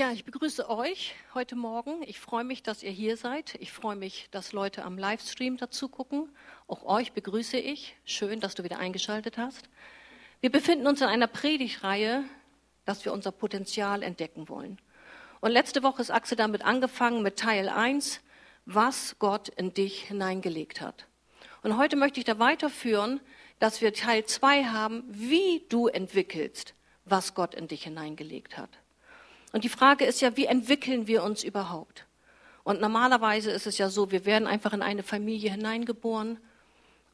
Ja, ich begrüße euch heute Morgen. Ich freue mich, dass ihr hier seid. Ich freue mich, dass Leute am Livestream dazu gucken. Auch euch begrüße ich. Schön, dass du wieder eingeschaltet hast. Wir befinden uns in einer Predigtreihe, dass wir unser Potenzial entdecken wollen. Und letzte Woche ist Axel damit angefangen mit Teil 1, was Gott in dich hineingelegt hat. Und heute möchte ich da weiterführen, dass wir Teil 2 haben, wie du entwickelst, was Gott in dich hineingelegt hat. Und die Frage ist ja, wie entwickeln wir uns überhaupt? Und normalerweise ist es ja so, wir werden einfach in eine Familie hineingeboren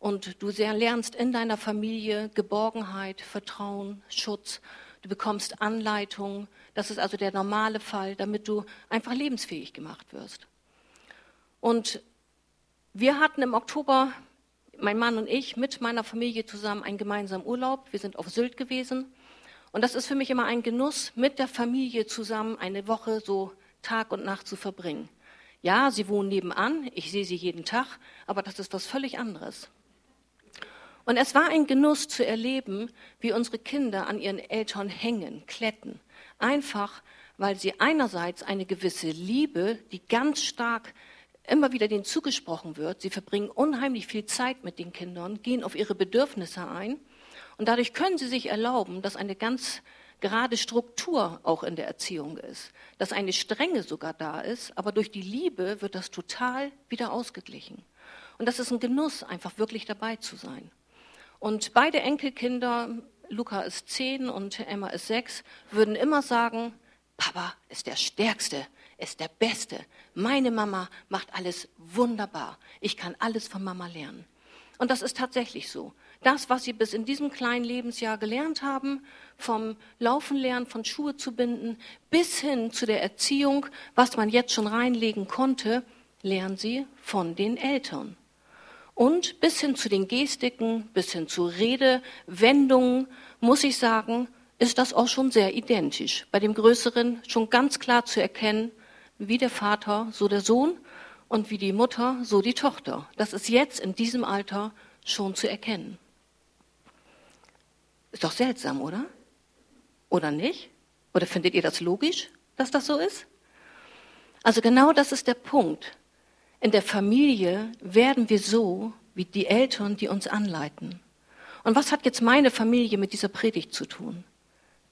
und du lernst in deiner Familie Geborgenheit, Vertrauen, Schutz. Du bekommst Anleitung. Das ist also der normale Fall, damit du einfach lebensfähig gemacht wirst. Und wir hatten im Oktober, mein Mann und ich, mit meiner Familie zusammen einen gemeinsamen Urlaub. Wir sind auf Sylt gewesen. Und das ist für mich immer ein Genuss, mit der Familie zusammen eine Woche so Tag und Nacht zu verbringen. Ja, sie wohnen nebenan, ich sehe sie jeden Tag, aber das ist was völlig anderes. Und es war ein Genuss zu erleben, wie unsere Kinder an ihren Eltern hängen, kletten. Einfach, weil sie einerseits eine gewisse Liebe, die ganz stark immer wieder denen zugesprochen wird, sie verbringen unheimlich viel Zeit mit den Kindern, gehen auf ihre Bedürfnisse ein und dadurch können sie sich erlauben, dass eine ganz gerade Struktur auch in der Erziehung ist, dass eine Strenge sogar da ist, aber durch die Liebe wird das total wieder ausgeglichen. Und das ist ein Genuss, einfach wirklich dabei zu sein. Und beide Enkelkinder, Luca ist zehn und Emma ist sechs, würden immer sagen, Papa ist der Stärkste, ist der Beste. Meine Mama macht alles wunderbar. Ich kann alles von Mama lernen. Und das ist tatsächlich so das, was sie bis in diesem kleinen Lebensjahr gelernt haben, vom Laufen lernen, von Schuhe zu binden, bis hin zu der Erziehung, was man jetzt schon reinlegen konnte, lernen sie von den Eltern. Und bis hin zu den Gestiken, bis hin zu Redewendungen, muss ich sagen, ist das auch schon sehr identisch. Bei dem Größeren schon ganz klar zu erkennen, wie der Vater, so der Sohn und wie die Mutter, so die Tochter. Das ist jetzt in diesem Alter schon zu erkennen. Ist doch seltsam, oder? Oder nicht? Oder findet ihr das logisch, dass das so ist? Also genau das ist der Punkt. In der Familie werden wir so wie die Eltern, die uns anleiten. Und was hat jetzt meine Familie mit dieser Predigt zu tun?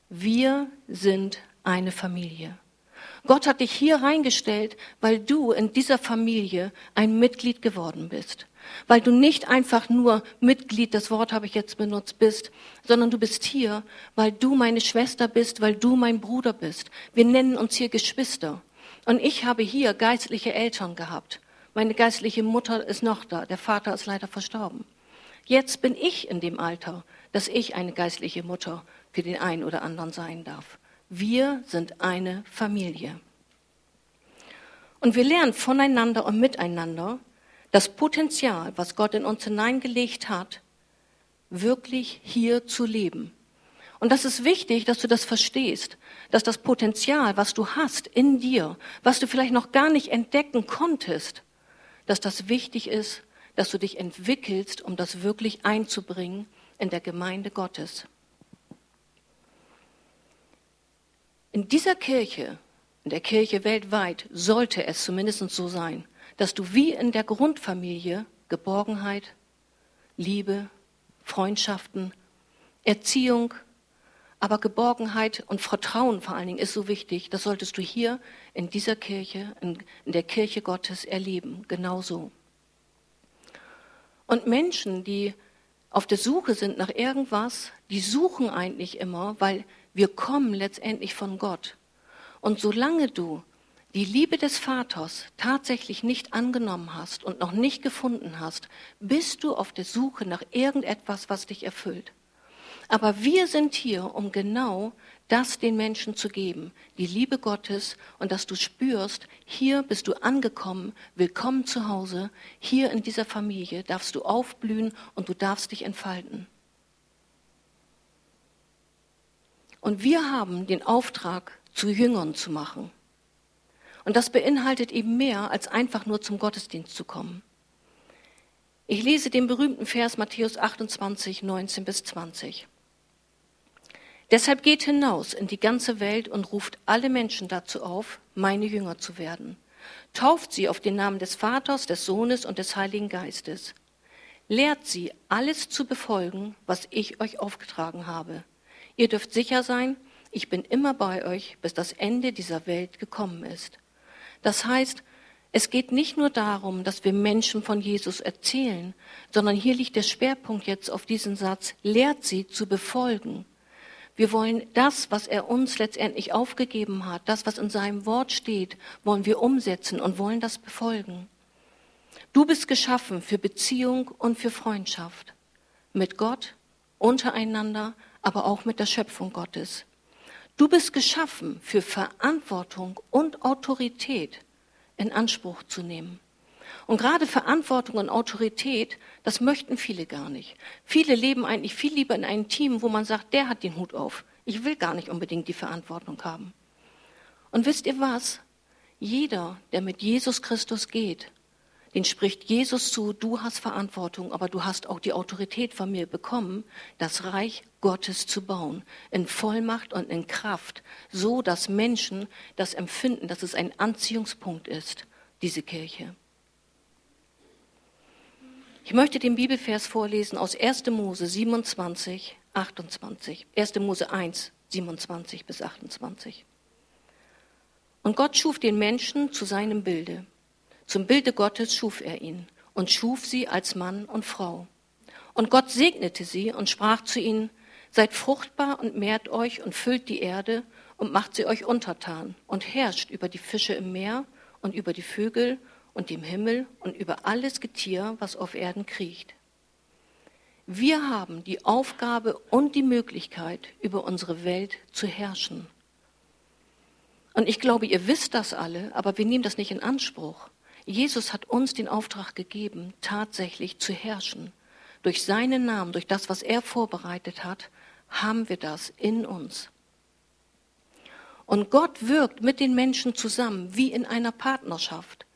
Wir sind eine Familie. Gott hat dich hier reingestellt, weil du in dieser Familie ein Mitglied geworden bist weil du nicht einfach nur Mitglied, das Wort habe ich jetzt benutzt, bist, sondern du bist hier, weil du meine Schwester bist, weil du mein Bruder bist. Wir nennen uns hier Geschwister. Und ich habe hier geistliche Eltern gehabt. Meine geistliche Mutter ist noch da, der Vater ist leider verstorben. Jetzt bin ich in dem Alter, dass ich eine geistliche Mutter für den einen oder anderen sein darf. Wir sind eine Familie. Und wir lernen voneinander und miteinander, das Potenzial, was Gott in uns hineingelegt hat, wirklich hier zu leben. Und das ist wichtig, dass du das verstehst, dass das Potenzial, was du hast in dir, was du vielleicht noch gar nicht entdecken konntest, dass das wichtig ist, dass du dich entwickelst, um das wirklich einzubringen in der Gemeinde Gottes. In dieser Kirche, in der Kirche weltweit, sollte es zumindest so sein, dass du wie in der Grundfamilie Geborgenheit, Liebe, Freundschaften, Erziehung, aber Geborgenheit und Vertrauen vor allen Dingen ist so wichtig. Das solltest du hier in dieser Kirche, in, in der Kirche Gottes erleben. Genauso. Und Menschen, die auf der Suche sind nach irgendwas, die suchen eigentlich immer, weil wir kommen letztendlich von Gott. Und solange du die Liebe des Vaters tatsächlich nicht angenommen hast und noch nicht gefunden hast, bist du auf der Suche nach irgendetwas, was dich erfüllt. Aber wir sind hier, um genau das den Menschen zu geben, die Liebe Gottes und dass du spürst, hier bist du angekommen, willkommen zu Hause, hier in dieser Familie darfst du aufblühen und du darfst dich entfalten. Und wir haben den Auftrag, zu Jüngern zu machen. Und das beinhaltet eben mehr, als einfach nur zum Gottesdienst zu kommen. Ich lese den berühmten Vers Matthäus 28, 19 bis 20. Deshalb geht hinaus in die ganze Welt und ruft alle Menschen dazu auf, meine Jünger zu werden. Tauft sie auf den Namen des Vaters, des Sohnes und des Heiligen Geistes. Lehrt sie, alles zu befolgen, was ich euch aufgetragen habe. Ihr dürft sicher sein, ich bin immer bei euch, bis das Ende dieser Welt gekommen ist. Das heißt, es geht nicht nur darum, dass wir Menschen von Jesus erzählen, sondern hier liegt der Schwerpunkt jetzt auf diesen Satz, lehrt sie zu befolgen. Wir wollen das, was er uns letztendlich aufgegeben hat, das, was in seinem Wort steht, wollen wir umsetzen und wollen das befolgen. Du bist geschaffen für Beziehung und für Freundschaft. Mit Gott, untereinander, aber auch mit der Schöpfung Gottes. Du bist geschaffen für Verantwortung und Autorität in Anspruch zu nehmen. Und gerade Verantwortung und Autorität, das möchten viele gar nicht. Viele leben eigentlich viel lieber in einem Team, wo man sagt, der hat den Hut auf. Ich will gar nicht unbedingt die Verantwortung haben. Und wisst ihr was? Jeder, der mit Jesus Christus geht, den spricht Jesus zu, du hast Verantwortung, aber du hast auch die Autorität von mir bekommen, das Reich Gottes zu bauen, in Vollmacht und in Kraft, so dass Menschen das empfinden, dass es ein Anziehungspunkt ist, diese Kirche. Ich möchte den Bibelvers vorlesen aus 1. Mose 27, 28. 1. Mose 1, 27 bis 28. Und Gott schuf den Menschen zu seinem Bilde. Zum Bilde Gottes schuf er ihn und schuf sie als Mann und Frau. Und Gott segnete sie und sprach zu ihnen, Seid fruchtbar und mehrt euch und füllt die Erde und macht sie euch untertan und herrscht über die Fische im Meer und über die Vögel und dem Himmel und über alles Getier, was auf Erden kriecht. Wir haben die Aufgabe und die Möglichkeit, über unsere Welt zu herrschen. Und ich glaube, ihr wisst das alle, aber wir nehmen das nicht in Anspruch. Jesus hat uns den Auftrag gegeben, tatsächlich zu herrschen. Durch seinen Namen, durch das, was er vorbereitet hat, haben wir das in uns. Und Gott wirkt mit den Menschen zusammen, wie in einer Partnerschaft.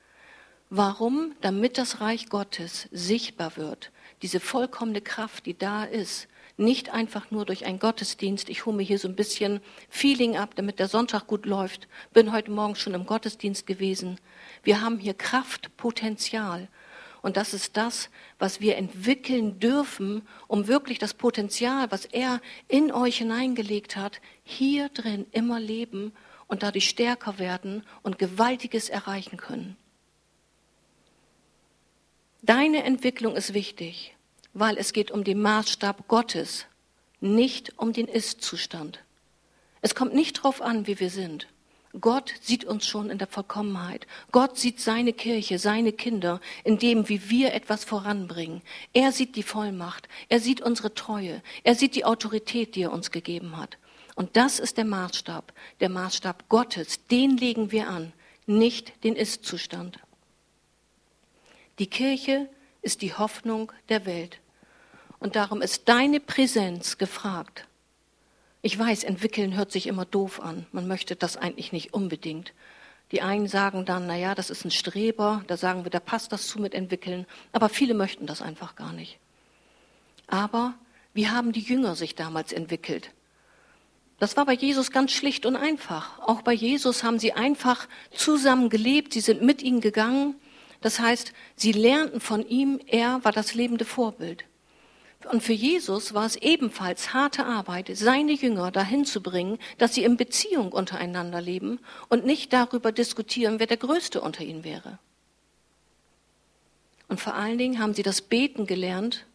Warum? Damit das Reich Gottes sichtbar wird. Diese vollkommene Kraft, die da ist. Nicht einfach nur durch einen Gottesdienst. Ich hole mir hier so ein bisschen Feeling ab, damit der Sonntag gut läuft. Bin heute Morgen schon im Gottesdienst gewesen. Wir haben hier Kraft, Potenzial. Und das ist das, was wir entwickeln dürfen, um wirklich das Potenzial, was er in euch hineingelegt hat, hier drin immer leben und dadurch stärker werden und Gewaltiges erreichen können. Deine Entwicklung ist wichtig, weil es geht um den Maßstab Gottes, nicht um den Ist-Zustand. Es kommt nicht darauf an, wie wir sind. Gott sieht uns schon in der Vollkommenheit. Gott sieht seine Kirche, seine Kinder, in dem, wie wir etwas voranbringen. Er sieht die Vollmacht. Er sieht unsere Treue. Er sieht die Autorität, die er uns gegeben hat. Und das ist der Maßstab, der Maßstab Gottes. Den legen wir an, nicht den Ist-Zustand. Die Kirche ist die Hoffnung der Welt. Und darum ist deine Präsenz gefragt. Ich weiß, entwickeln hört sich immer doof an. Man möchte das eigentlich nicht unbedingt. Die einen sagen dann, na ja, das ist ein Streber, da sagen wir, da passt das zu mit entwickeln, aber viele möchten das einfach gar nicht. Aber wie haben die Jünger sich damals entwickelt? Das war bei Jesus ganz schlicht und einfach. Auch bei Jesus haben sie einfach zusammen gelebt, sie sind mit ihm gegangen, das heißt, sie lernten von ihm, er war das lebende Vorbild. Und für Jesus war es ebenfalls harte Arbeit, seine Jünger dahin zu bringen, dass sie in Beziehung untereinander leben und nicht darüber diskutieren, wer der Größte unter ihnen wäre. Und vor allen Dingen haben sie das Beten gelernt,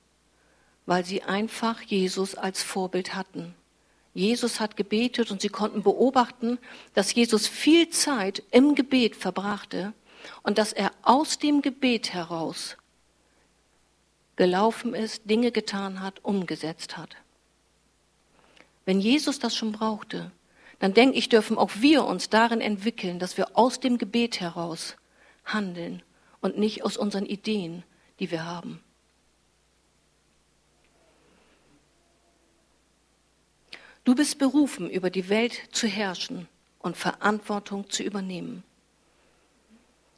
weil sie einfach Jesus als Vorbild hatten. Jesus hat gebetet und sie konnten beobachten, dass Jesus viel Zeit im Gebet verbrachte und dass er aus dem Gebet heraus gelaufen ist, Dinge getan hat, umgesetzt hat. Wenn Jesus das schon brauchte, dann denke ich, dürfen auch wir uns darin entwickeln, dass wir aus dem Gebet heraus handeln und nicht aus unseren Ideen, die wir haben. Du bist berufen, über die Welt zu herrschen und Verantwortung zu übernehmen.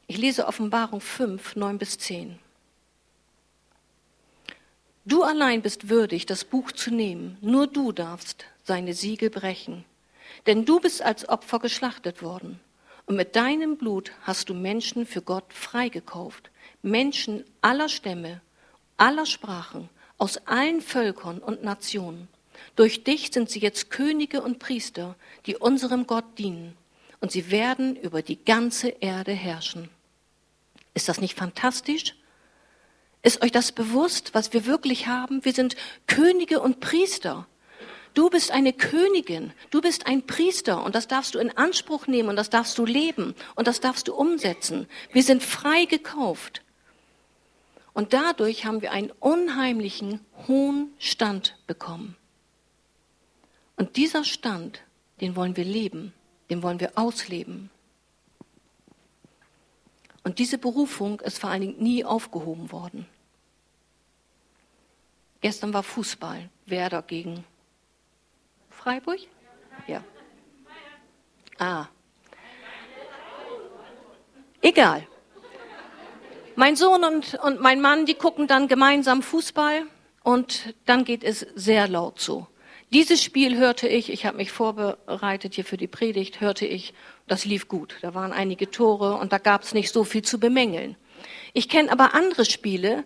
Ich lese Offenbarung 5, 9 bis 10. Du allein bist würdig, das Buch zu nehmen. Nur du darfst seine Siegel brechen. Denn du bist als Opfer geschlachtet worden. Und mit deinem Blut hast du Menschen für Gott freigekauft. Menschen aller Stämme, aller Sprachen, aus allen Völkern und Nationen. Durch dich sind sie jetzt Könige und Priester, die unserem Gott dienen. Und sie werden über die ganze Erde herrschen. Ist das nicht fantastisch? Ist euch das bewusst, was wir wirklich haben? Wir sind Könige und Priester. Du bist eine Königin, du bist ein Priester und das darfst du in Anspruch nehmen und das darfst du leben und das darfst du umsetzen. Wir sind frei gekauft. Und dadurch haben wir einen unheimlichen hohen Stand bekommen. Und dieser Stand, den wollen wir leben, den wollen wir ausleben. Und diese Berufung ist vor allen Dingen nie aufgehoben worden. Gestern war Fußball, Werder gegen Freiburg? Ja. Ah. Egal. Mein Sohn und, und mein Mann, die gucken dann gemeinsam Fußball und dann geht es sehr laut so. Dieses Spiel hörte ich, ich habe mich vorbereitet hier für die Predigt, hörte ich, das lief gut. Da waren einige Tore und da gab es nicht so viel zu bemängeln. Ich kenne aber andere Spiele,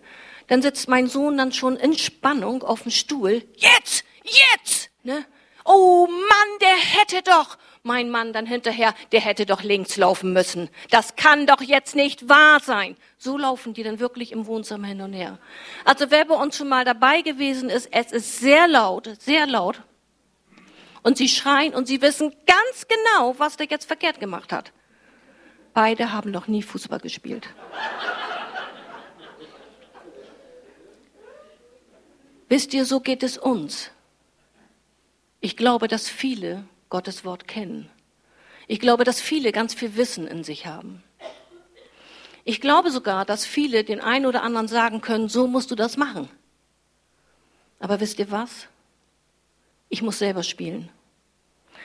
dann sitzt mein Sohn dann schon in Spannung auf dem Stuhl. Jetzt, jetzt, ne? Oh Mann, der hätte doch, mein Mann dann hinterher, der hätte doch links laufen müssen. Das kann doch jetzt nicht wahr sein. So laufen die dann wirklich im Wohnzimmer hin und her. Also wer bei uns schon mal dabei gewesen ist, es ist sehr laut, sehr laut. Und sie schreien und sie wissen ganz genau, was der jetzt verkehrt gemacht hat. Beide haben noch nie Fußball gespielt. Wisst ihr, so geht es uns. Ich glaube, dass viele Gottes Wort kennen. Ich glaube, dass viele ganz viel Wissen in sich haben. Ich glaube sogar, dass viele den einen oder anderen sagen können, so musst du das machen. Aber wisst ihr was? Ich muss selber spielen.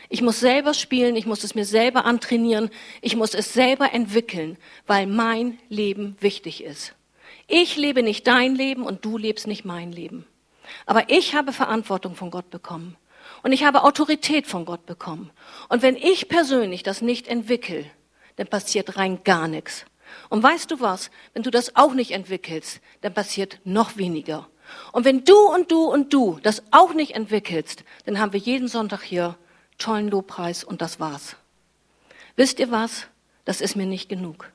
Ich muss selber spielen, ich muss es mir selber antrainieren, ich muss es selber entwickeln, weil mein Leben wichtig ist. Ich lebe nicht dein Leben und du lebst nicht mein Leben. Aber ich habe Verantwortung von Gott bekommen. Und ich habe Autorität von Gott bekommen. Und wenn ich persönlich das nicht entwickle, dann passiert rein gar nichts. Und weißt du was? Wenn du das auch nicht entwickelst, dann passiert noch weniger. Und wenn du und du und du das auch nicht entwickelst, dann haben wir jeden Sonntag hier tollen Lobpreis und das war's. Wisst ihr was? Das ist mir nicht genug.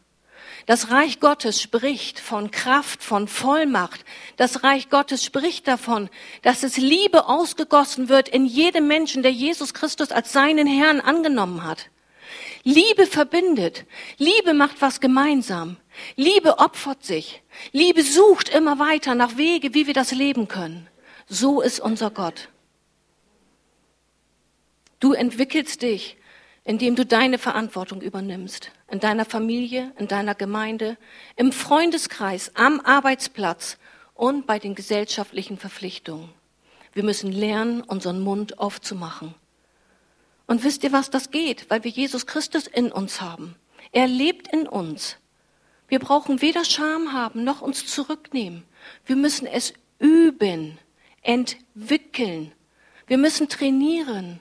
Das Reich Gottes spricht von Kraft, von Vollmacht. Das Reich Gottes spricht davon, dass es Liebe ausgegossen wird in jedem Menschen, der Jesus Christus als seinen Herrn angenommen hat. Liebe verbindet. Liebe macht was gemeinsam. Liebe opfert sich. Liebe sucht immer weiter nach Wege, wie wir das leben können. So ist unser Gott. Du entwickelst dich indem du deine Verantwortung übernimmst. In deiner Familie, in deiner Gemeinde, im Freundeskreis, am Arbeitsplatz und bei den gesellschaftlichen Verpflichtungen. Wir müssen lernen, unseren Mund aufzumachen. Und wisst ihr, was das geht? Weil wir Jesus Christus in uns haben. Er lebt in uns. Wir brauchen weder Scham haben noch uns zurücknehmen. Wir müssen es üben, entwickeln. Wir müssen trainieren.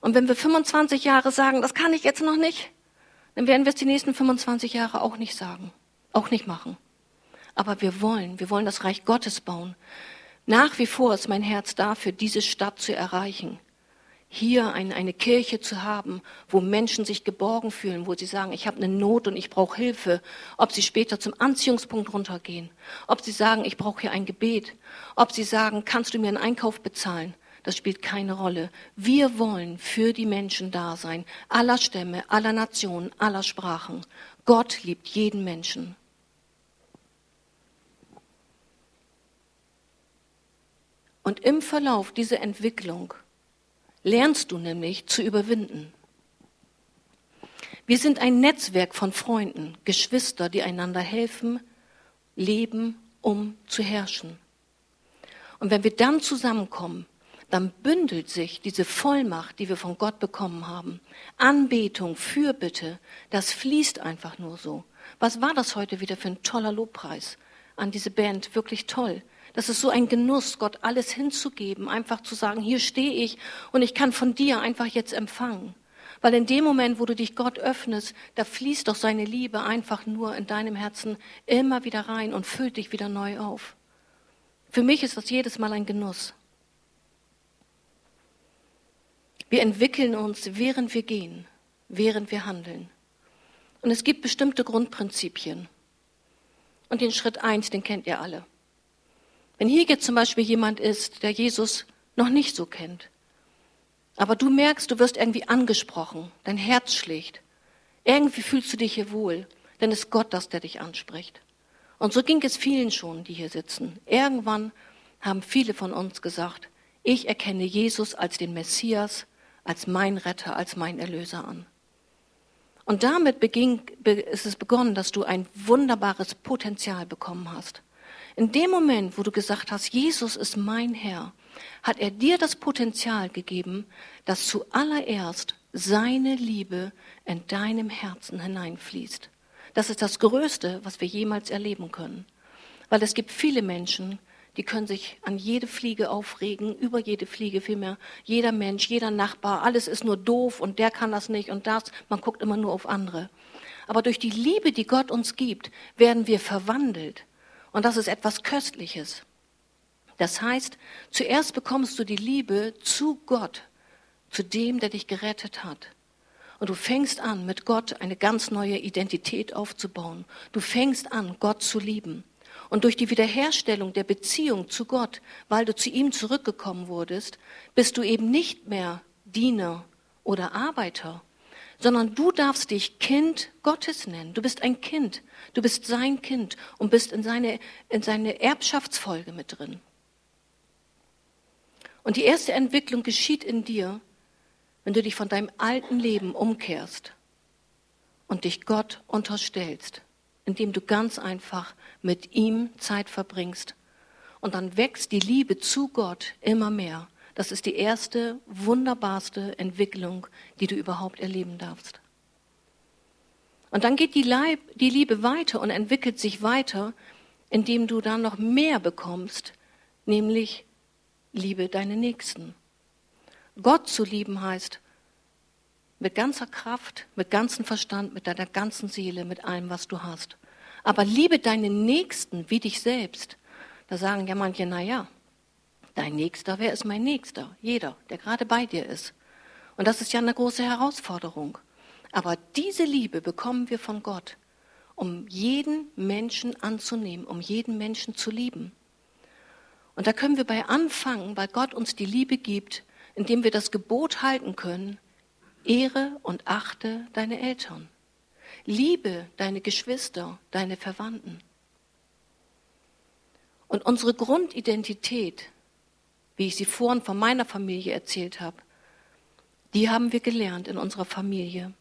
Und wenn wir 25 Jahre sagen, das kann ich jetzt noch nicht, dann werden wir es die nächsten 25 Jahre auch nicht sagen, auch nicht machen. Aber wir wollen, wir wollen das Reich Gottes bauen. Nach wie vor ist mein Herz dafür, diese Stadt zu erreichen. Hier eine, eine Kirche zu haben, wo Menschen sich geborgen fühlen, wo sie sagen, ich habe eine Not und ich brauche Hilfe. Ob sie später zum Anziehungspunkt runtergehen, ob sie sagen, ich brauche hier ein Gebet, ob sie sagen, kannst du mir einen Einkauf bezahlen, das spielt keine Rolle. Wir wollen für die Menschen da sein, aller Stämme, aller Nationen, aller Sprachen. Gott liebt jeden Menschen. Und im Verlauf dieser Entwicklung lernst du nämlich zu überwinden. Wir sind ein Netzwerk von Freunden, Geschwister, die einander helfen, leben, um zu herrschen. Und wenn wir dann zusammenkommen, dann bündelt sich diese Vollmacht, die wir von Gott bekommen haben. Anbetung, Fürbitte, das fließt einfach nur so. Was war das heute wieder für ein toller Lobpreis an diese Band? Wirklich toll. Das ist so ein Genuss, Gott alles hinzugeben, einfach zu sagen, hier stehe ich und ich kann von dir einfach jetzt empfangen. Weil in dem Moment, wo du dich Gott öffnest, da fließt doch seine Liebe einfach nur in deinem Herzen immer wieder rein und füllt dich wieder neu auf. Für mich ist das jedes Mal ein Genuss. Wir entwickeln uns, während wir gehen, während wir handeln. Und es gibt bestimmte Grundprinzipien. Und den Schritt eins, den kennt ihr alle. Wenn hier jetzt zum Beispiel jemand ist, der Jesus noch nicht so kennt, aber du merkst, du wirst irgendwie angesprochen, dein Herz schlägt, irgendwie fühlst du dich hier wohl, dann ist Gott das, der dich anspricht. Und so ging es vielen schon, die hier sitzen. Irgendwann haben viele von uns gesagt, ich erkenne Jesus als den Messias, als mein Retter, als mein Erlöser an. Und damit beging, ist es begonnen, dass du ein wunderbares Potenzial bekommen hast. In dem Moment, wo du gesagt hast, Jesus ist mein Herr, hat er dir das Potenzial gegeben, dass zuallererst seine Liebe in deinem Herzen hineinfließt. Das ist das Größte, was wir jemals erleben können. Weil es gibt viele Menschen, die können sich an jede Fliege aufregen, über jede Fliege vielmehr. Jeder Mensch, jeder Nachbar, alles ist nur doof und der kann das nicht und das. Man guckt immer nur auf andere. Aber durch die Liebe, die Gott uns gibt, werden wir verwandelt. Und das ist etwas Köstliches. Das heißt, zuerst bekommst du die Liebe zu Gott, zu dem, der dich gerettet hat. Und du fängst an, mit Gott eine ganz neue Identität aufzubauen. Du fängst an, Gott zu lieben. Und durch die Wiederherstellung der Beziehung zu Gott, weil du zu ihm zurückgekommen wurdest, bist du eben nicht mehr Diener oder Arbeiter, sondern du darfst dich Kind Gottes nennen. Du bist ein Kind. Du bist sein Kind und bist in seine, in seine Erbschaftsfolge mit drin. Und die erste Entwicklung geschieht in dir, wenn du dich von deinem alten Leben umkehrst und dich Gott unterstellst indem du ganz einfach mit ihm Zeit verbringst. Und dann wächst die Liebe zu Gott immer mehr. Das ist die erste, wunderbarste Entwicklung, die du überhaupt erleben darfst. Und dann geht die, Leib, die Liebe weiter und entwickelt sich weiter, indem du dann noch mehr bekommst, nämlich liebe deine Nächsten. Gott zu lieben heißt, mit ganzer Kraft, mit ganzem Verstand, mit deiner ganzen Seele, mit allem, was du hast. Aber liebe deinen Nächsten wie dich selbst. Da sagen ja manche, na ja, dein Nächster, wer ist mein Nächster? Jeder, der gerade bei dir ist. Und das ist ja eine große Herausforderung. Aber diese Liebe bekommen wir von Gott, um jeden Menschen anzunehmen, um jeden Menschen zu lieben. Und da können wir bei anfangen, weil Gott uns die Liebe gibt, indem wir das Gebot halten können, Ehre und achte deine Eltern. Liebe deine Geschwister, deine Verwandten. Und unsere Grundidentität, wie ich sie vorhin von meiner Familie erzählt habe, die haben wir gelernt in unserer Familie.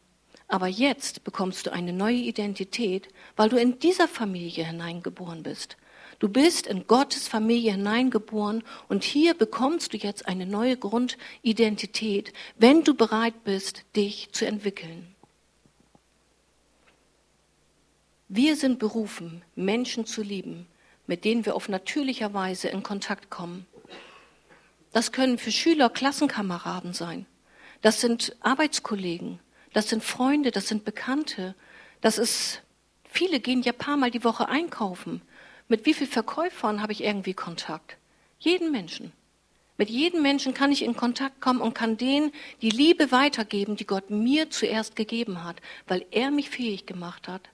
Aber jetzt bekommst du eine neue Identität, weil du in dieser Familie hineingeboren bist. Du bist in Gottes Familie hineingeboren und hier bekommst du jetzt eine neue Grundidentität, wenn du bereit bist, dich zu entwickeln. Wir sind berufen, Menschen zu lieben, mit denen wir auf natürlicher Weise in Kontakt kommen. Das können für Schüler Klassenkameraden sein. Das sind Arbeitskollegen. Das sind Freunde. Das sind Bekannte. Das ist, viele gehen ja paar Mal die Woche einkaufen. Mit wie vielen Verkäufern habe ich irgendwie Kontakt? Jeden Menschen. Mit jedem Menschen kann ich in Kontakt kommen und kann denen die Liebe weitergeben, die Gott mir zuerst gegeben hat, weil er mich fähig gemacht hat,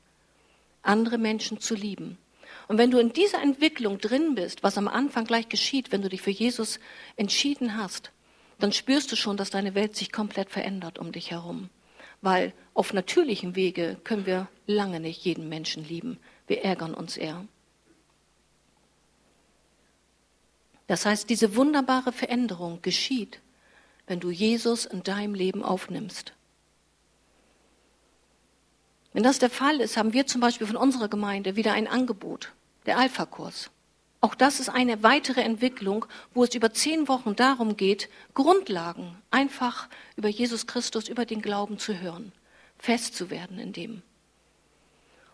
andere Menschen zu lieben. Und wenn du in dieser Entwicklung drin bist, was am Anfang gleich geschieht, wenn du dich für Jesus entschieden hast, dann spürst du schon, dass deine Welt sich komplett verändert um dich herum. Weil auf natürlichem Wege können wir lange nicht jeden Menschen lieben. Wir ärgern uns eher. Das heißt, diese wunderbare Veränderung geschieht, wenn du Jesus in deinem Leben aufnimmst. Wenn das der Fall ist, haben wir zum Beispiel von unserer Gemeinde wieder ein Angebot, der Alpha-Kurs. Auch das ist eine weitere Entwicklung, wo es über zehn Wochen darum geht, Grundlagen einfach über Jesus Christus, über den Glauben zu hören, fest zu werden in dem.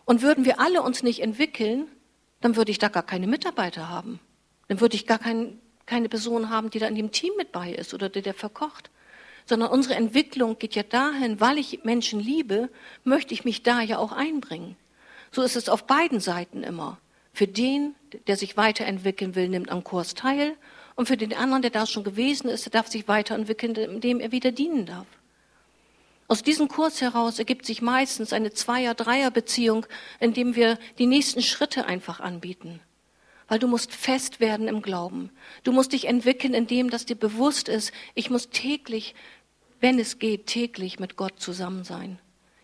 Und würden wir alle uns nicht entwickeln, dann würde ich da gar keine Mitarbeiter haben. Dann würde ich gar kein, keine Person haben, die da in dem Team mit bei ist oder der, der verkocht. Sondern unsere Entwicklung geht ja dahin, weil ich Menschen liebe, möchte ich mich da ja auch einbringen. So ist es auf beiden Seiten immer. Für den, der sich weiterentwickeln will, nimmt am Kurs teil. Und für den anderen, der da schon gewesen ist, der darf sich weiterentwickeln, indem er wieder dienen darf. Aus diesem Kurs heraus ergibt sich meistens eine Zweier-, Dreier-Beziehung, in dem wir die nächsten Schritte einfach anbieten. Weil du musst fest werden im Glauben. Du musst dich entwickeln, indem das dir bewusst ist, ich muss täglich, wenn es geht, täglich mit Gott zusammen sein,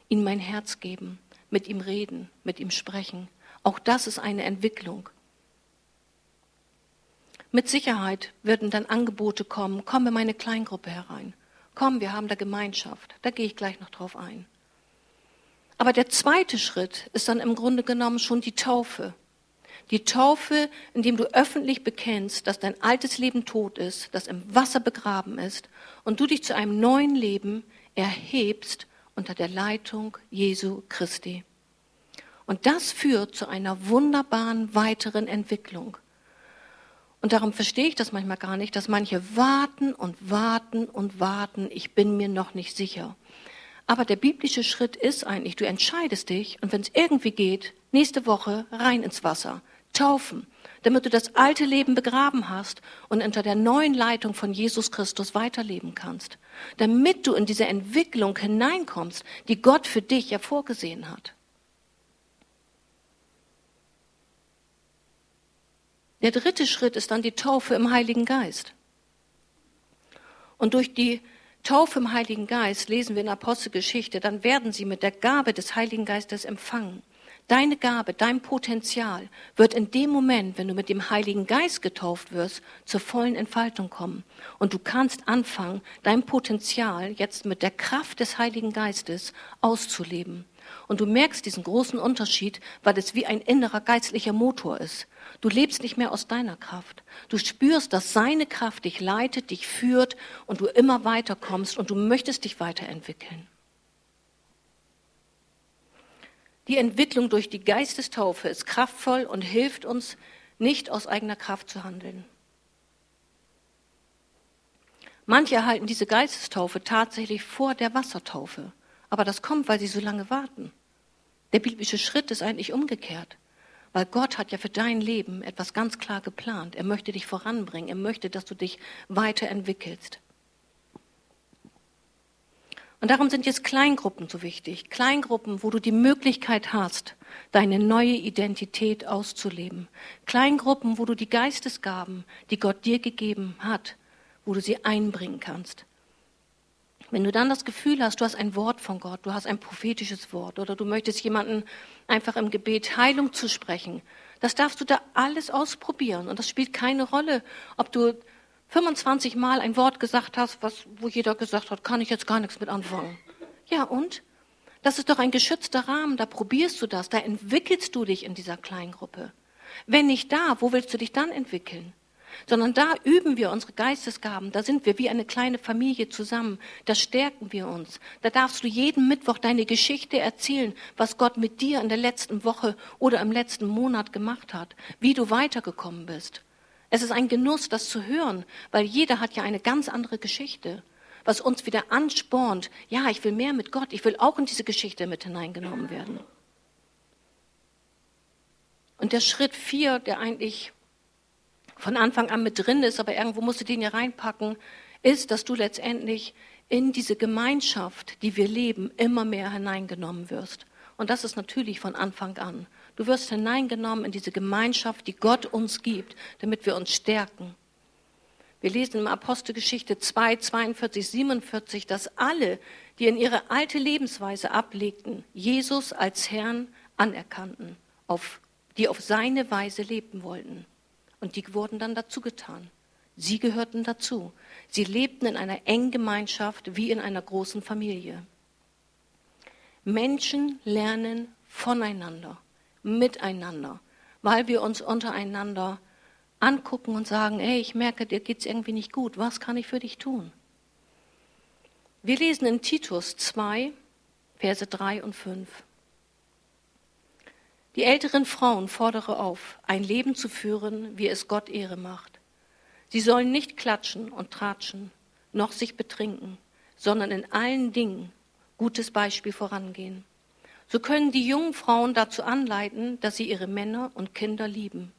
ihm mein Herz geben, mit ihm reden, mit ihm sprechen. Auch das ist eine Entwicklung. Mit Sicherheit würden dann Angebote kommen, komm in meine Kleingruppe herein. Komm, wir haben da Gemeinschaft. Da gehe ich gleich noch drauf ein. Aber der zweite Schritt ist dann im Grunde genommen schon die Taufe. Die Taufe, indem du öffentlich bekennst, dass dein altes Leben tot ist, das im Wasser begraben ist und du dich zu einem neuen Leben erhebst unter der Leitung Jesu Christi. Und das führt zu einer wunderbaren weiteren Entwicklung. Und darum verstehe ich das manchmal gar nicht, dass manche warten und warten und warten, ich bin mir noch nicht sicher. Aber der biblische Schritt ist eigentlich, du entscheidest dich und wenn es irgendwie geht, nächste Woche rein ins Wasser, taufen, damit du das alte Leben begraben hast und unter der neuen Leitung von Jesus Christus weiterleben kannst, damit du in diese Entwicklung hineinkommst, die Gott für dich ja vorgesehen hat. Der dritte Schritt ist dann die Taufe im Heiligen Geist. Und durch die Taufe im Heiligen Geist lesen wir in Apostelgeschichte, dann werden sie mit der Gabe des Heiligen Geistes empfangen. Deine Gabe, dein Potenzial wird in dem Moment, wenn du mit dem Heiligen Geist getauft wirst, zur vollen Entfaltung kommen. Und du kannst anfangen, dein Potenzial jetzt mit der Kraft des Heiligen Geistes auszuleben. Und du merkst diesen großen Unterschied, weil es wie ein innerer geistlicher Motor ist. Du lebst nicht mehr aus deiner Kraft. Du spürst, dass seine Kraft dich leitet, dich führt und du immer weiterkommst und du möchtest dich weiterentwickeln. Die Entwicklung durch die Geistestaufe ist kraftvoll und hilft uns, nicht aus eigener Kraft zu handeln. Manche erhalten diese Geistestaufe tatsächlich vor der Wassertaufe, aber das kommt, weil sie so lange warten. Der biblische Schritt ist eigentlich umgekehrt. Weil Gott hat ja für dein Leben etwas ganz klar geplant. Er möchte dich voranbringen. Er möchte, dass du dich weiterentwickelst. Und darum sind jetzt Kleingruppen so wichtig. Kleingruppen, wo du die Möglichkeit hast, deine neue Identität auszuleben. Kleingruppen, wo du die Geistesgaben, die Gott dir gegeben hat, wo du sie einbringen kannst. Wenn du dann das Gefühl hast, du hast ein Wort von Gott, du hast ein prophetisches Wort oder du möchtest jemanden einfach im Gebet Heilung zu sprechen, das darfst du da alles ausprobieren. Und das spielt keine Rolle, ob du 25 Mal ein Wort gesagt hast, was, wo jeder gesagt hat, kann ich jetzt gar nichts mit anfangen. Ja, und? Das ist doch ein geschützter Rahmen, da probierst du das, da entwickelst du dich in dieser Kleingruppe. Wenn nicht da, wo willst du dich dann entwickeln? sondern da üben wir unsere Geistesgaben, da sind wir wie eine kleine Familie zusammen, da stärken wir uns. Da darfst du jeden Mittwoch deine Geschichte erzählen, was Gott mit dir in der letzten Woche oder im letzten Monat gemacht hat, wie du weitergekommen bist. Es ist ein Genuss, das zu hören, weil jeder hat ja eine ganz andere Geschichte, was uns wieder anspornt, ja, ich will mehr mit Gott, ich will auch in diese Geschichte mit hineingenommen werden. Und der Schritt vier, der eigentlich von Anfang an mit drin ist, aber irgendwo musst du den ja reinpacken, ist, dass du letztendlich in diese Gemeinschaft, die wir leben, immer mehr hineingenommen wirst. Und das ist natürlich von Anfang an. Du wirst hineingenommen in diese Gemeinschaft, die Gott uns gibt, damit wir uns stärken. Wir lesen im Apostelgeschichte 2, 42, 47, dass alle, die in ihre alte Lebensweise ablegten, Jesus als Herrn anerkannten, auf, die auf seine Weise leben wollten. Und die wurden dann dazu getan. Sie gehörten dazu. Sie lebten in einer engen Gemeinschaft wie in einer großen Familie. Menschen lernen voneinander, miteinander, weil wir uns untereinander angucken und sagen, ey, ich merke, dir geht's irgendwie nicht gut. Was kann ich für dich tun? Wir lesen in Titus 2, Verse 3 und 5. Die älteren Frauen fordere auf, ein Leben zu führen, wie es Gott Ehre macht. Sie sollen nicht klatschen und tratschen, noch sich betrinken, sondern in allen Dingen gutes Beispiel vorangehen. So können die jungen Frauen dazu anleiten, dass sie ihre Männer und Kinder lieben,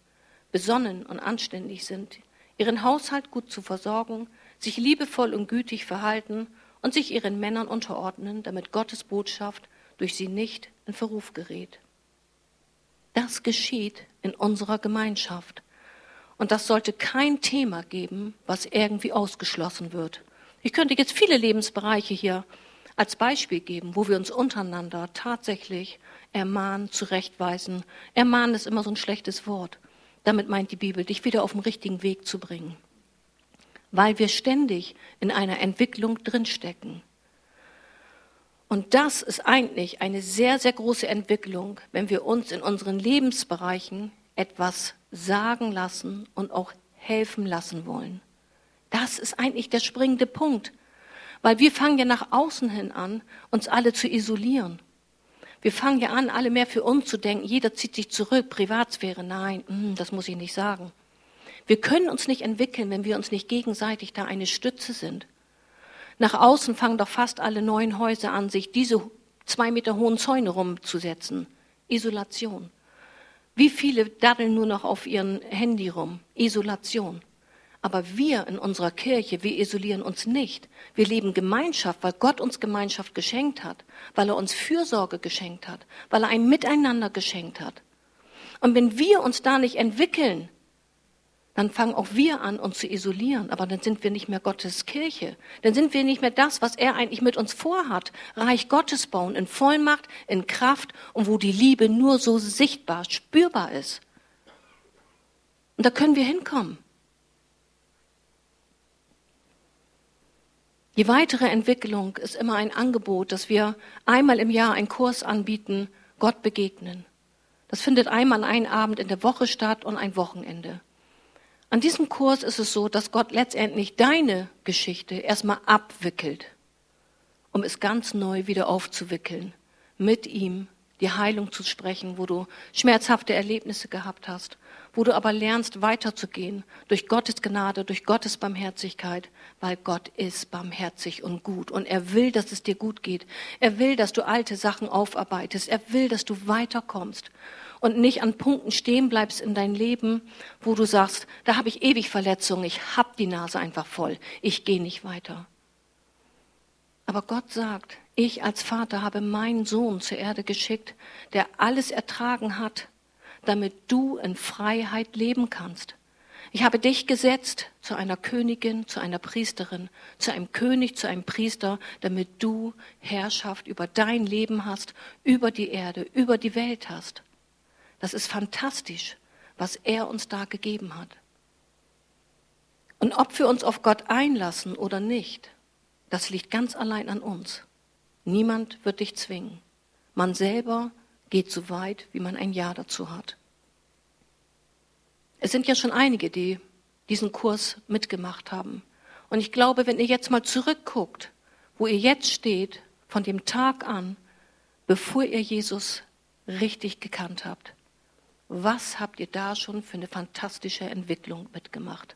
besonnen und anständig sind, ihren Haushalt gut zu versorgen, sich liebevoll und gütig verhalten und sich ihren Männern unterordnen, damit Gottes Botschaft durch sie nicht in Verruf gerät. Das geschieht in unserer Gemeinschaft. Und das sollte kein Thema geben, was irgendwie ausgeschlossen wird. Ich könnte jetzt viele Lebensbereiche hier als Beispiel geben, wo wir uns untereinander tatsächlich ermahnen, zurechtweisen. Ermahnen ist immer so ein schlechtes Wort. Damit meint die Bibel, dich wieder auf den richtigen Weg zu bringen. Weil wir ständig in einer Entwicklung drinstecken. Und das ist eigentlich eine sehr, sehr große Entwicklung, wenn wir uns in unseren Lebensbereichen etwas sagen lassen und auch helfen lassen wollen. Das ist eigentlich der springende Punkt, weil wir fangen ja nach außen hin an, uns alle zu isolieren. Wir fangen ja an, alle mehr für uns zu denken. Jeder zieht sich zurück, Privatsphäre. Nein, hm, das muss ich nicht sagen. Wir können uns nicht entwickeln, wenn wir uns nicht gegenseitig da eine Stütze sind. Nach außen fangen doch fast alle neuen Häuser an, sich diese zwei Meter hohen Zäune rumzusetzen. Isolation. Wie viele daddeln nur noch auf ihren Handy rum? Isolation. Aber wir in unserer Kirche, wir isolieren uns nicht. Wir leben Gemeinschaft, weil Gott uns Gemeinschaft geschenkt hat, weil er uns Fürsorge geschenkt hat, weil er ein Miteinander geschenkt hat. Und wenn wir uns da nicht entwickeln, dann fangen auch wir an, uns zu isolieren. Aber dann sind wir nicht mehr Gottes Kirche. Dann sind wir nicht mehr das, was er eigentlich mit uns vorhat. Reich Gottes bauen in Vollmacht, in Kraft und wo die Liebe nur so sichtbar, spürbar ist. Und da können wir hinkommen. Die weitere Entwicklung ist immer ein Angebot, dass wir einmal im Jahr einen Kurs anbieten, Gott begegnen. Das findet einmal einen Abend in der Woche statt und ein Wochenende. An diesem Kurs ist es so, dass Gott letztendlich deine Geschichte erstmal abwickelt, um es ganz neu wieder aufzuwickeln, mit ihm die Heilung zu sprechen, wo du schmerzhafte Erlebnisse gehabt hast, wo du aber lernst weiterzugehen durch Gottes Gnade, durch Gottes Barmherzigkeit, weil Gott ist barmherzig und gut und er will, dass es dir gut geht. Er will, dass du alte Sachen aufarbeitest. Er will, dass du weiterkommst und nicht an Punkten stehen bleibst in dein Leben, wo du sagst, da habe ich ewig Verletzungen, ich hab die Nase einfach voll, ich gehe nicht weiter. Aber Gott sagt, ich als Vater habe meinen Sohn zur Erde geschickt, der alles ertragen hat, damit du in Freiheit leben kannst. Ich habe dich gesetzt zu einer Königin, zu einer Priesterin, zu einem König, zu einem Priester, damit du Herrschaft über dein Leben hast, über die Erde, über die Welt hast. Das ist fantastisch, was er uns da gegeben hat. Und ob wir uns auf Gott einlassen oder nicht, das liegt ganz allein an uns. Niemand wird dich zwingen. Man selber geht so weit, wie man ein Ja dazu hat. Es sind ja schon einige, die diesen Kurs mitgemacht haben. Und ich glaube, wenn ihr jetzt mal zurückguckt, wo ihr jetzt steht, von dem Tag an, bevor ihr Jesus richtig gekannt habt, was habt ihr da schon für eine fantastische Entwicklung mitgemacht?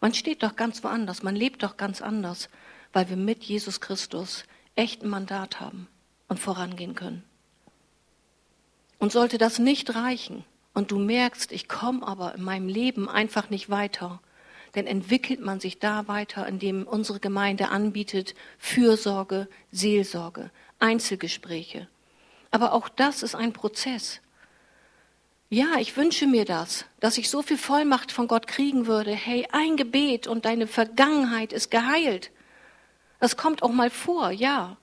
Man steht doch ganz woanders, man lebt doch ganz anders, weil wir mit Jesus Christus echt ein Mandat haben und vorangehen können. Und sollte das nicht reichen und du merkst, ich komme aber in meinem Leben einfach nicht weiter, dann entwickelt man sich da weiter, indem unsere Gemeinde anbietet Fürsorge, Seelsorge, Einzelgespräche. Aber auch das ist ein Prozess. Ja, ich wünsche mir das, dass ich so viel Vollmacht von Gott kriegen würde. Hey, ein Gebet und deine Vergangenheit ist geheilt. Das kommt auch mal vor, ja.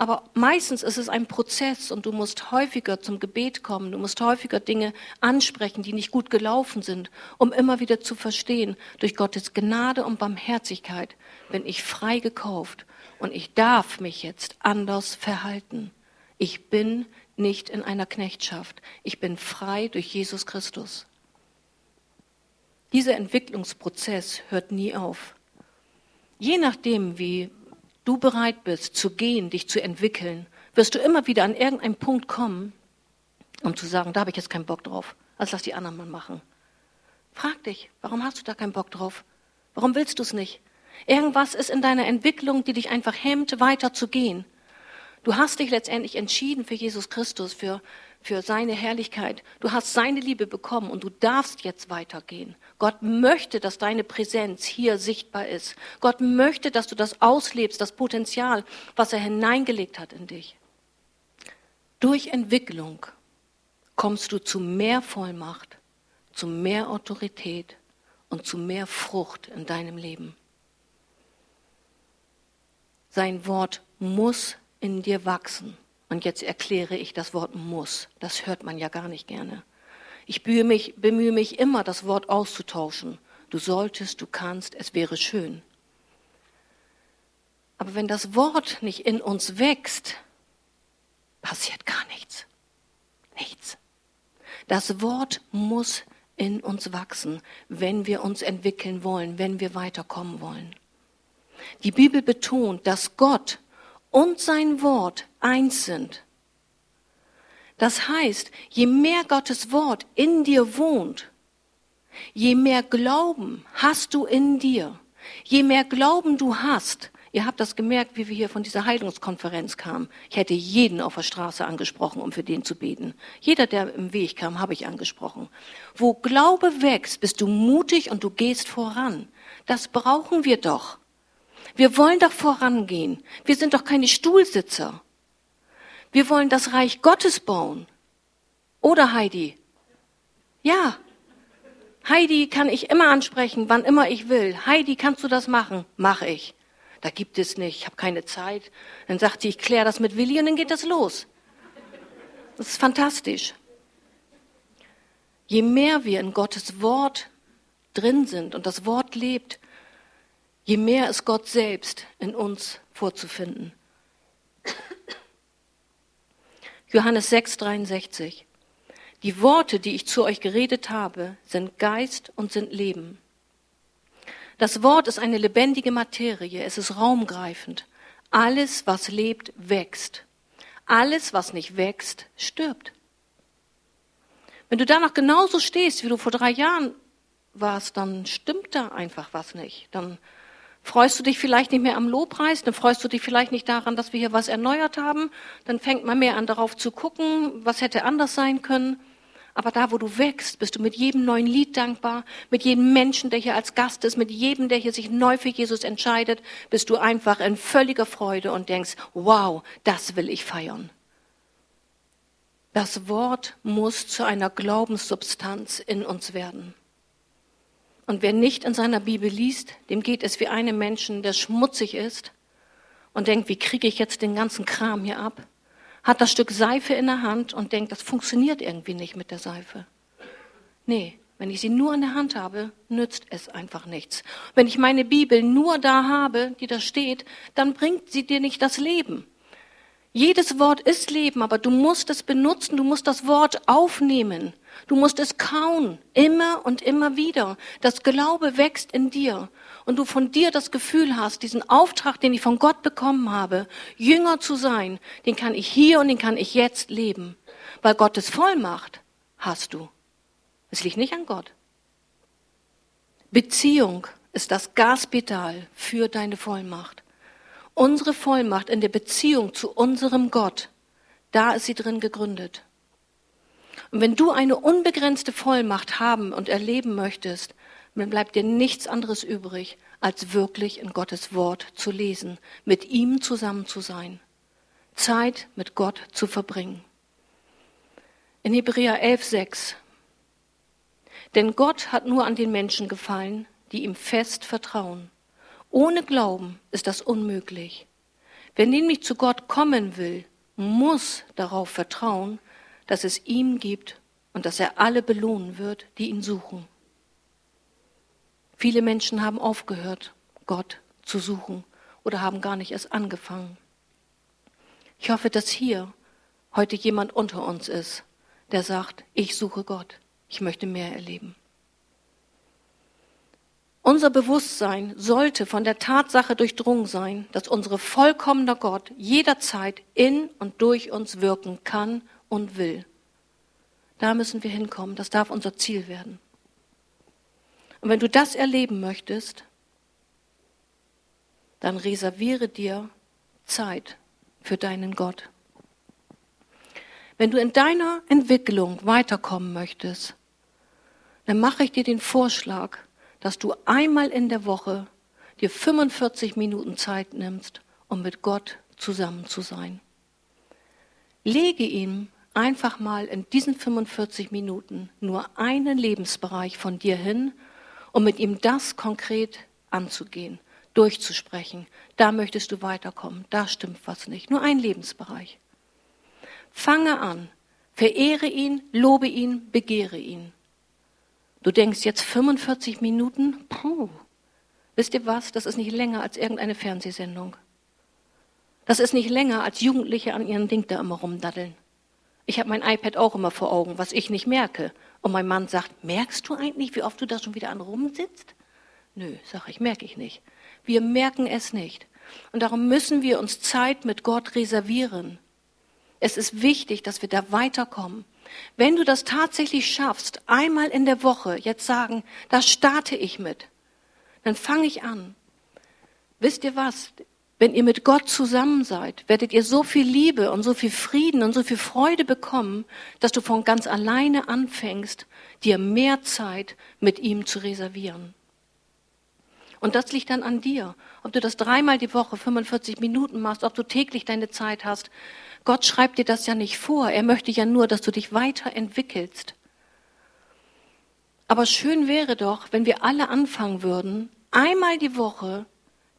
Aber meistens ist es ein Prozess und du musst häufiger zum Gebet kommen, du musst häufiger Dinge ansprechen, die nicht gut gelaufen sind, um immer wieder zu verstehen, durch Gottes Gnade und Barmherzigkeit bin ich frei gekauft und ich darf mich jetzt anders verhalten. Ich bin nicht in einer Knechtschaft. Ich bin frei durch Jesus Christus. Dieser Entwicklungsprozess hört nie auf. Je nachdem, wie du bereit bist zu gehen, dich zu entwickeln, wirst du immer wieder an irgendeinen Punkt kommen, um zu sagen, da habe ich jetzt keinen Bock drauf, als lass die anderen mal machen. Frag dich, warum hast du da keinen Bock drauf? Warum willst du es nicht? Irgendwas ist in deiner Entwicklung, die dich einfach hemmt, weiter zu gehen. Du hast dich letztendlich entschieden für Jesus Christus, für, für seine Herrlichkeit. Du hast seine Liebe bekommen und du darfst jetzt weitergehen. Gott möchte, dass deine Präsenz hier sichtbar ist. Gott möchte, dass du das auslebst, das Potenzial, was er hineingelegt hat in dich. Durch Entwicklung kommst du zu mehr Vollmacht, zu mehr Autorität und zu mehr Frucht in deinem Leben. Sein Wort muss in dir wachsen. Und jetzt erkläre ich das Wort muss. Das hört man ja gar nicht gerne. Ich bemühe mich, bemühe mich immer, das Wort auszutauschen. Du solltest, du kannst, es wäre schön. Aber wenn das Wort nicht in uns wächst, passiert gar nichts. Nichts. Das Wort muss in uns wachsen, wenn wir uns entwickeln wollen, wenn wir weiterkommen wollen. Die Bibel betont, dass Gott und sein Wort eins sind. Das heißt, je mehr Gottes Wort in dir wohnt, je mehr Glauben hast du in dir, je mehr Glauben du hast, Ihr habt das gemerkt, wie wir hier von dieser Heilungskonferenz kamen. Ich hätte jeden auf der Straße angesprochen, um für den zu beten. Jeder, der im Weg kam, habe ich angesprochen. Wo Glaube wächst, bist du mutig und du gehst voran. Das brauchen wir doch. Wir wollen doch vorangehen. Wir sind doch keine Stuhlsitzer. Wir wollen das Reich Gottes bauen. Oder Heidi? Ja. Heidi kann ich immer ansprechen, wann immer ich will. Heidi, kannst du das machen? Mach ich. Da gibt es nicht, ich habe keine Zeit. Dann sagt sie, ich kläre das mit Willi und dann geht das los. Das ist fantastisch. Je mehr wir in Gottes Wort drin sind und das Wort lebt, je mehr ist Gott selbst in uns vorzufinden. Johannes 6, 63. Die Worte, die ich zu euch geredet habe, sind Geist und sind Leben. Das Wort ist eine lebendige Materie, es ist raumgreifend. Alles, was lebt, wächst. Alles, was nicht wächst, stirbt. Wenn du da noch genauso stehst, wie du vor drei Jahren warst, dann stimmt da einfach was nicht. Dann freust du dich vielleicht nicht mehr am Lobpreis, dann freust du dich vielleicht nicht daran, dass wir hier was erneuert haben, dann fängt man mehr an darauf zu gucken, was hätte anders sein können. Aber da, wo du wächst, bist du mit jedem neuen Lied dankbar, mit jedem Menschen, der hier als Gast ist, mit jedem, der hier sich neu für Jesus entscheidet, bist du einfach in völliger Freude und denkst, wow, das will ich feiern. Das Wort muss zu einer Glaubenssubstanz in uns werden. Und wer nicht in seiner Bibel liest, dem geht es wie einem Menschen, der schmutzig ist und denkt, wie kriege ich jetzt den ganzen Kram hier ab? Hat das Stück Seife in der Hand und denkt, das funktioniert irgendwie nicht mit der Seife. Nee, wenn ich sie nur in der Hand habe, nützt es einfach nichts. Wenn ich meine Bibel nur da habe, die da steht, dann bringt sie dir nicht das Leben. Jedes Wort ist Leben, aber du musst es benutzen, du musst das Wort aufnehmen. Du musst es kauen, immer und immer wieder. Das Glaube wächst in dir und du von dir das Gefühl hast, diesen Auftrag, den ich von Gott bekommen habe, Jünger zu sein, den kann ich hier und den kann ich jetzt leben. Weil Gottes Vollmacht hast du. Es liegt nicht an Gott. Beziehung ist das Gaspedal für deine Vollmacht. Unsere Vollmacht in der Beziehung zu unserem Gott, da ist sie drin gegründet. Und wenn du eine unbegrenzte Vollmacht haben und erleben möchtest, dann bleibt dir nichts anderes übrig, als wirklich in Gottes Wort zu lesen, mit ihm zusammen zu sein, Zeit mit Gott zu verbringen. In Hebräer 11,6 Denn Gott hat nur an den Menschen gefallen, die ihm fest vertrauen. Ohne Glauben ist das unmöglich. Wer nämlich zu Gott kommen will, muss darauf vertrauen, dass es ihm gibt und dass er alle belohnen wird, die ihn suchen. Viele Menschen haben aufgehört, Gott zu suchen oder haben gar nicht erst angefangen. Ich hoffe, dass hier heute jemand unter uns ist, der sagt, ich suche Gott, ich möchte mehr erleben. Unser Bewusstsein sollte von der Tatsache durchdrungen sein, dass unsere vollkommener Gott jederzeit in und durch uns wirken kann und will. Da müssen wir hinkommen. Das darf unser Ziel werden. Und wenn du das erleben möchtest, dann reserviere dir Zeit für deinen Gott. Wenn du in deiner Entwicklung weiterkommen möchtest, dann mache ich dir den Vorschlag, dass du einmal in der Woche dir 45 Minuten Zeit nimmst, um mit Gott zusammen zu sein. Lege ihm einfach mal in diesen 45 Minuten nur einen Lebensbereich von dir hin, um mit ihm das konkret anzugehen, durchzusprechen. Da möchtest du weiterkommen, da stimmt was nicht. Nur ein Lebensbereich. Fange an, verehre ihn, lobe ihn, begehre ihn. Du denkst jetzt 45 Minuten? Puh. Wisst ihr was? Das ist nicht länger als irgendeine Fernsehsendung. Das ist nicht länger als Jugendliche an ihren Ding da immer rumdaddeln. Ich habe mein iPad auch immer vor Augen, was ich nicht merke. Und mein Mann sagt, merkst du eigentlich, wie oft du da schon wieder an rumsitzt? Nö, sag ich, merke ich nicht. Wir merken es nicht. Und darum müssen wir uns Zeit mit Gott reservieren. Es ist wichtig, dass wir da weiterkommen. Wenn du das tatsächlich schaffst, einmal in der Woche jetzt sagen, da starte ich mit, dann fange ich an. Wisst ihr was? Wenn ihr mit Gott zusammen seid, werdet ihr so viel Liebe und so viel Frieden und so viel Freude bekommen, dass du von ganz alleine anfängst, dir mehr Zeit mit ihm zu reservieren. Und das liegt dann an dir. Ob du das dreimal die Woche 45 Minuten machst, ob du täglich deine Zeit hast. Gott schreibt dir das ja nicht vor. Er möchte ja nur, dass du dich weiterentwickelst. Aber schön wäre doch, wenn wir alle anfangen würden, einmal die Woche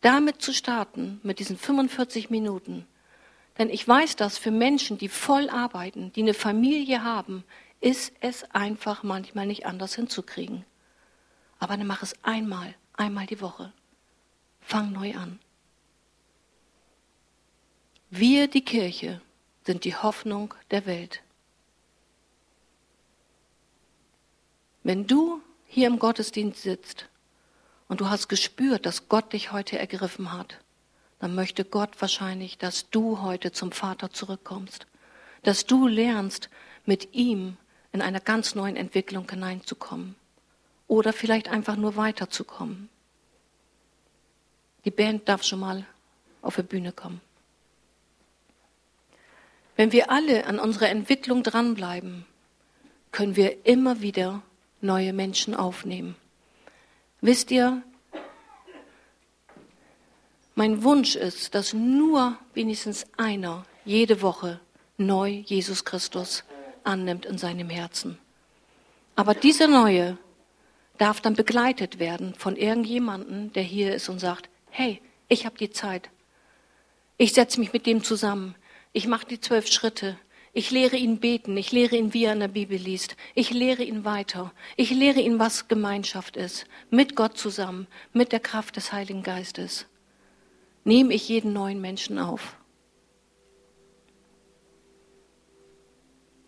damit zu starten, mit diesen 45 Minuten. Denn ich weiß, dass für Menschen, die voll arbeiten, die eine Familie haben, ist es einfach manchmal nicht anders hinzukriegen. Aber dann mach es einmal, einmal die Woche. Fang neu an. Wir, die Kirche, sind die Hoffnung der Welt. Wenn du hier im Gottesdienst sitzt und du hast gespürt, dass Gott dich heute ergriffen hat, dann möchte Gott wahrscheinlich, dass du heute zum Vater zurückkommst, dass du lernst, mit ihm in einer ganz neuen Entwicklung hineinzukommen oder vielleicht einfach nur weiterzukommen. Die Band darf schon mal auf die Bühne kommen. Wenn wir alle an unserer Entwicklung dranbleiben, können wir immer wieder neue Menschen aufnehmen. Wisst ihr, mein Wunsch ist, dass nur wenigstens einer jede Woche neu Jesus Christus annimmt in seinem Herzen. Aber dieser Neue darf dann begleitet werden von irgendjemandem, der hier ist und sagt, hey, ich habe die Zeit. Ich setze mich mit dem zusammen. Ich mache die zwölf Schritte. Ich lehre ihn beten, ich lehre ihn, wie er in der Bibel liest. Ich lehre ihn weiter. Ich lehre ihn, was Gemeinschaft ist. Mit Gott zusammen, mit der Kraft des Heiligen Geistes. Nehme ich jeden neuen Menschen auf.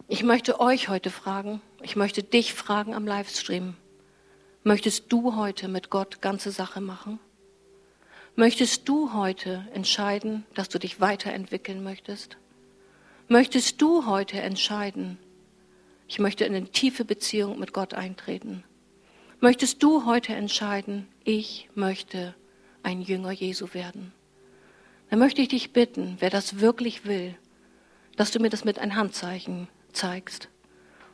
Ich möchte euch heute fragen, ich möchte dich fragen am Livestream. Möchtest du heute mit Gott ganze Sache machen? Möchtest du heute entscheiden, dass du dich weiterentwickeln möchtest? Möchtest du heute entscheiden, ich möchte in eine tiefe Beziehung mit Gott eintreten? Möchtest du heute entscheiden, ich möchte ein Jünger Jesu werden? Dann möchte ich dich bitten, wer das wirklich will, dass du mir das mit ein Handzeichen zeigst.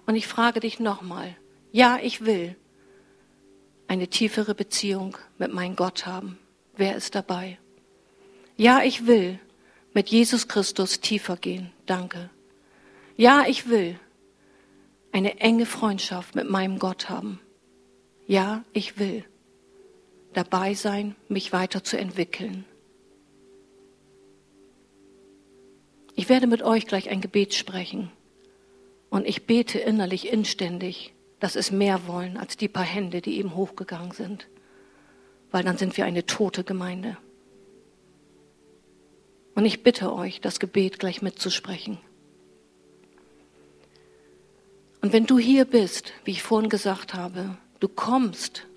Und ich frage dich nochmal, ja, ich will eine tiefere Beziehung mit meinem Gott haben. Wer ist dabei? Ja, ich will mit Jesus Christus tiefer gehen. Danke. Ja, ich will eine enge Freundschaft mit meinem Gott haben. Ja, ich will dabei sein, mich weiterzuentwickeln. Ich werde mit euch gleich ein Gebet sprechen. Und ich bete innerlich inständig, dass es mehr wollen als die paar Hände, die eben hochgegangen sind. Weil dann sind wir eine tote Gemeinde. Und ich bitte euch, das Gebet gleich mitzusprechen. Und wenn du hier bist, wie ich vorhin gesagt habe, du kommst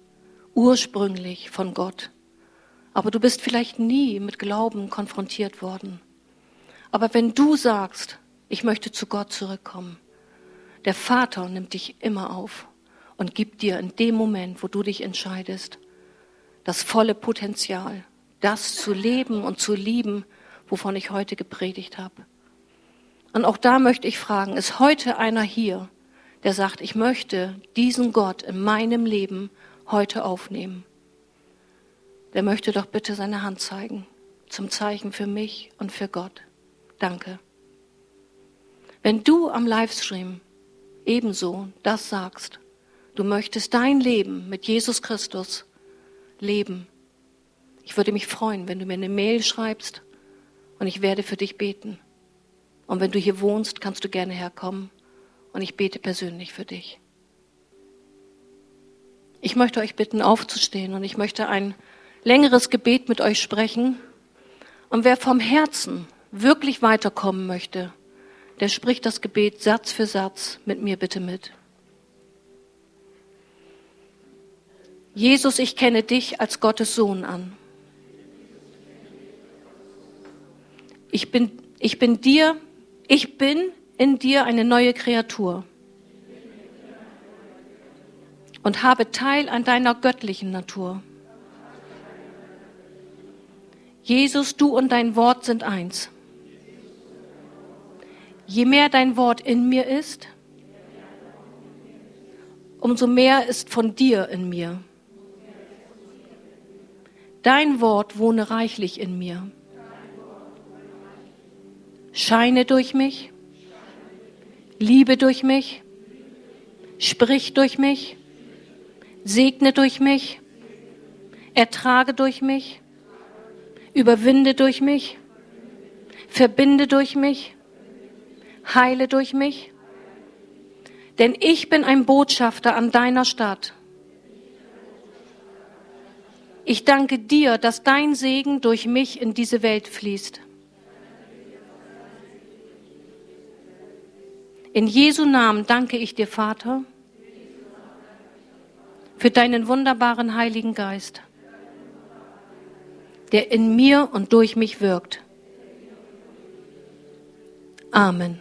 ursprünglich von Gott, aber du bist vielleicht nie mit Glauben konfrontiert worden. Aber wenn du sagst, ich möchte zu Gott zurückkommen, Der Vater nimmt dich immer auf und gibt dir in dem Moment, wo du dich entscheidest, das volle Potenzial, das zu leben und zu lieben, wovon ich heute gepredigt habe. Und auch da möchte ich fragen, ist heute einer hier, der sagt, ich möchte diesen Gott in meinem Leben heute aufnehmen? Der möchte doch bitte seine Hand zeigen, zum Zeichen für mich und für Gott. Danke. Wenn du am Livestream ebenso das sagst, du möchtest dein Leben mit Jesus Christus leben, ich würde mich freuen, wenn du mir eine Mail schreibst und ich werde für dich beten. Und wenn du hier wohnst, kannst du gerne herkommen und ich bete persönlich für dich. Ich möchte euch bitten, aufzustehen und ich möchte ein längeres Gebet mit euch sprechen. Und wer vom Herzen wirklich weiterkommen möchte, der spricht das Gebet Satz für Satz mit mir bitte mit. Jesus, ich kenne dich als Gottes Sohn an. Ich bin, ich bin dir ich bin in dir eine neue Kreatur und habe Teil an deiner göttlichen Natur. Jesus, du und dein Wort sind eins. Je mehr dein Wort in mir ist, umso mehr ist von dir in mir. Dein Wort wohne reichlich in mir. Scheine durch mich, liebe durch mich, sprich durch mich, segne durch mich, ertrage durch mich, überwinde durch mich, verbinde durch mich, heile durch mich. Denn ich bin ein Botschafter an deiner Stadt. Ich danke dir, dass dein Segen durch mich in diese Welt fließt. In Jesu Namen danke ich dir, Vater, für deinen wunderbaren Heiligen Geist, der in mir und durch mich wirkt. Amen.